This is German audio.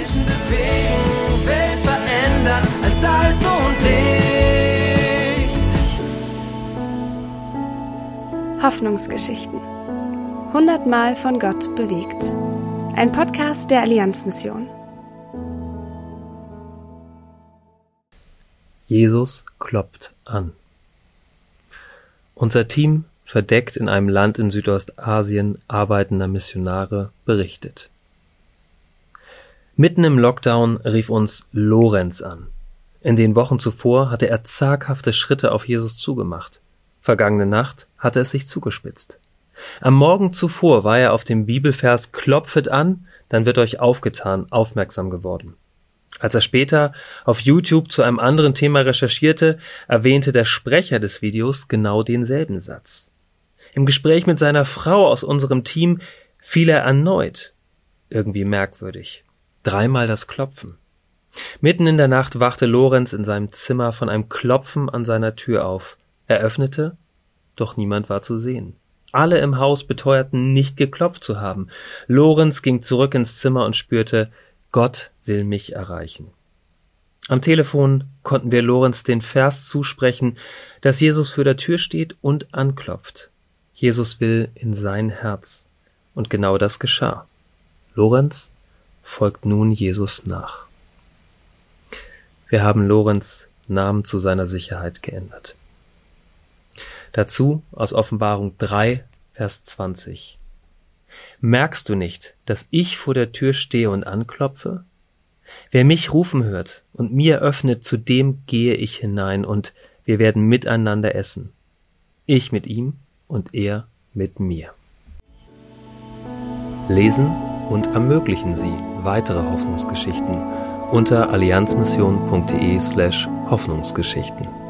Menschen bewegen, Welt verändern als Salz und Licht. Hoffnungsgeschichten. Hundertmal von Gott bewegt. Ein Podcast der Allianzmission. Jesus klopft an. Unser Team, verdeckt in einem Land in Südostasien arbeitender Missionare, berichtet. Mitten im Lockdown rief uns Lorenz an. In den Wochen zuvor hatte er zaghafte Schritte auf Jesus zugemacht. Vergangene Nacht hatte es sich zugespitzt. Am Morgen zuvor war er auf dem Bibelvers Klopfet an, dann wird euch aufgetan, aufmerksam geworden. Als er später auf YouTube zu einem anderen Thema recherchierte, erwähnte der Sprecher des Videos genau denselben Satz. Im Gespräch mit seiner Frau aus unserem Team fiel er erneut. Irgendwie merkwürdig. Dreimal das Klopfen. Mitten in der Nacht wachte Lorenz in seinem Zimmer von einem Klopfen an seiner Tür auf. Er öffnete, doch niemand war zu sehen. Alle im Haus beteuerten, nicht geklopft zu haben. Lorenz ging zurück ins Zimmer und spürte, Gott will mich erreichen. Am Telefon konnten wir Lorenz den Vers zusprechen, dass Jesus für der Tür steht und anklopft. Jesus will in sein Herz. Und genau das geschah. Lorenz folgt nun Jesus nach. Wir haben Lorenz Namen zu seiner Sicherheit geändert. Dazu aus Offenbarung 3, Vers 20. Merkst du nicht, dass ich vor der Tür stehe und anklopfe? Wer mich rufen hört und mir öffnet, zu dem gehe ich hinein und wir werden miteinander essen. Ich mit ihm und er mit mir. Lesen und ermöglichen Sie weitere Hoffnungsgeschichten unter allianzmission.de slash Hoffnungsgeschichten.